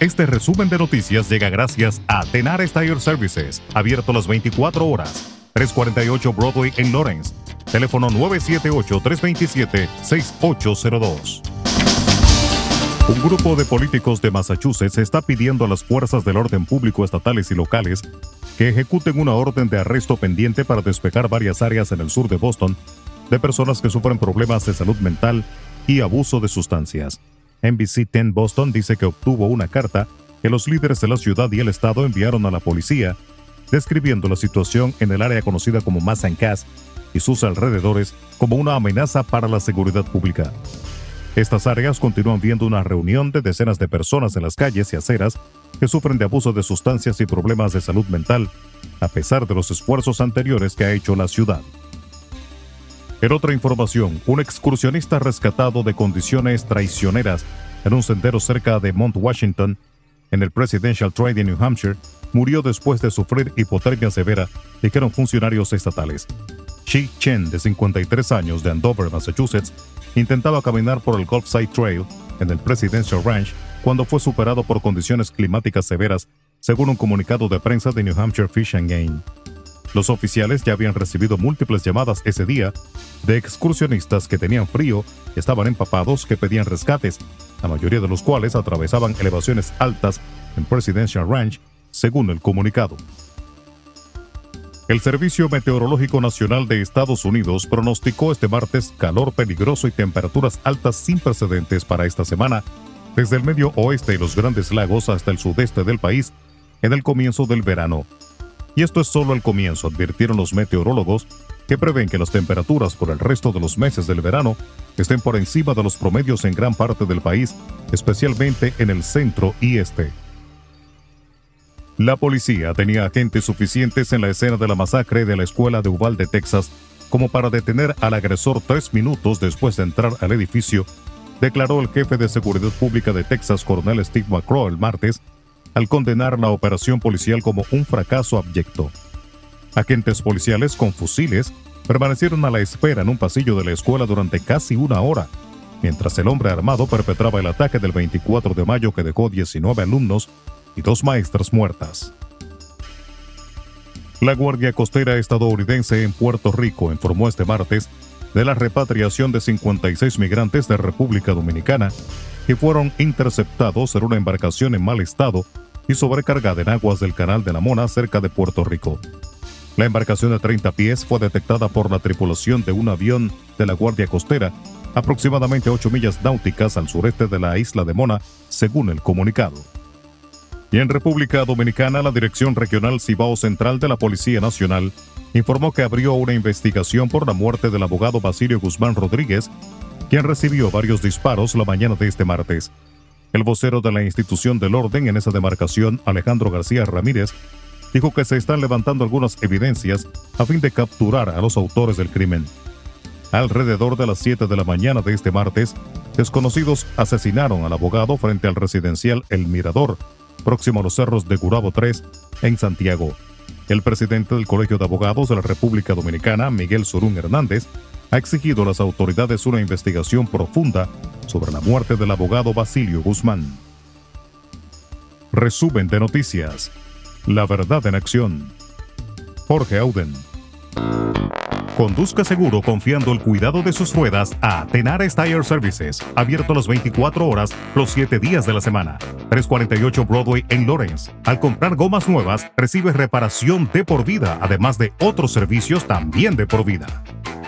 Este resumen de noticias llega gracias a Tenar Tire Services, abierto las 24 horas. 348 Broadway en Lawrence. Teléfono 978-327-6802. Un grupo de políticos de Massachusetts está pidiendo a las fuerzas del orden público estatales y locales que ejecuten una orden de arresto pendiente para despejar varias áreas en el sur de Boston de personas que sufren problemas de salud mental y abuso de sustancias. NBC 10 Boston dice que obtuvo una carta que los líderes de la ciudad y el estado enviaron a la policía, describiendo la situación en el área conocida como Massancas y sus alrededores como una amenaza para la seguridad pública. Estas áreas continúan viendo una reunión de decenas de personas en las calles y aceras que sufren de abuso de sustancias y problemas de salud mental, a pesar de los esfuerzos anteriores que ha hecho la ciudad. En otra información, un excursionista rescatado de condiciones traicioneras en un sendero cerca de Mount Washington, en el Presidential Trail de New Hampshire, murió después de sufrir hipotermia severa, dijeron funcionarios estatales. Shi Chen, de 53 años, de Andover, Massachusetts, intentaba caminar por el Gulfside Trail en el Presidential Ranch cuando fue superado por condiciones climáticas severas, según un comunicado de prensa de New Hampshire Fish and Game. Los oficiales ya habían recibido múltiples llamadas ese día de excursionistas que tenían frío, estaban empapados, que pedían rescates, la mayoría de los cuales atravesaban elevaciones altas en Presidential Ranch, según el comunicado. El Servicio Meteorológico Nacional de Estados Unidos pronosticó este martes calor peligroso y temperaturas altas sin precedentes para esta semana, desde el medio oeste y los grandes lagos hasta el sudeste del país, en el comienzo del verano. Y esto es solo el comienzo, advirtieron los meteorólogos, que prevén que las temperaturas por el resto de los meses del verano estén por encima de los promedios en gran parte del país, especialmente en el centro y este. La policía tenía agentes suficientes en la escena de la masacre de la escuela de Uvalde, Texas, como para detener al agresor tres minutos después de entrar al edificio, declaró el jefe de seguridad pública de Texas, coronel Steve McCraw, el martes, al condenar la operación policial como un fracaso abyecto. Agentes policiales con fusiles permanecieron a la espera en un pasillo de la escuela durante casi una hora, mientras el hombre armado perpetraba el ataque del 24 de mayo que dejó 19 alumnos y dos maestras muertas. La Guardia Costera estadounidense en Puerto Rico informó este martes de la repatriación de 56 migrantes de República Dominicana que fueron interceptados en una embarcación en mal estado y sobrecargada en aguas del Canal de la Mona cerca de Puerto Rico. La embarcación de 30 pies fue detectada por la tripulación de un avión de la Guardia Costera, aproximadamente 8 millas náuticas al sureste de la isla de Mona, según el comunicado. Y en República Dominicana, la Dirección Regional Cibao Central de la Policía Nacional informó que abrió una investigación por la muerte del abogado Basilio Guzmán Rodríguez, quien recibió varios disparos la mañana de este martes. El vocero de la institución del orden en esa demarcación, Alejandro García Ramírez, dijo que se están levantando algunas evidencias a fin de capturar a los autores del crimen. Alrededor de las 7 de la mañana de este martes, desconocidos asesinaron al abogado frente al residencial El Mirador, próximo a los cerros de Gurabo 3, en Santiago. El presidente del Colegio de Abogados de la República Dominicana, Miguel Surún Hernández, ha exigido a las autoridades una investigación profunda sobre la muerte del abogado Basilio Guzmán. Resumen de noticias. La verdad en acción. Jorge Auden. Conduzca seguro confiando el cuidado de sus ruedas a Tenares Tire Services, abierto las 24 horas, los 7 días de la semana. 348 Broadway en Lawrence. Al comprar gomas nuevas, recibe reparación de por vida, además de otros servicios también de por vida.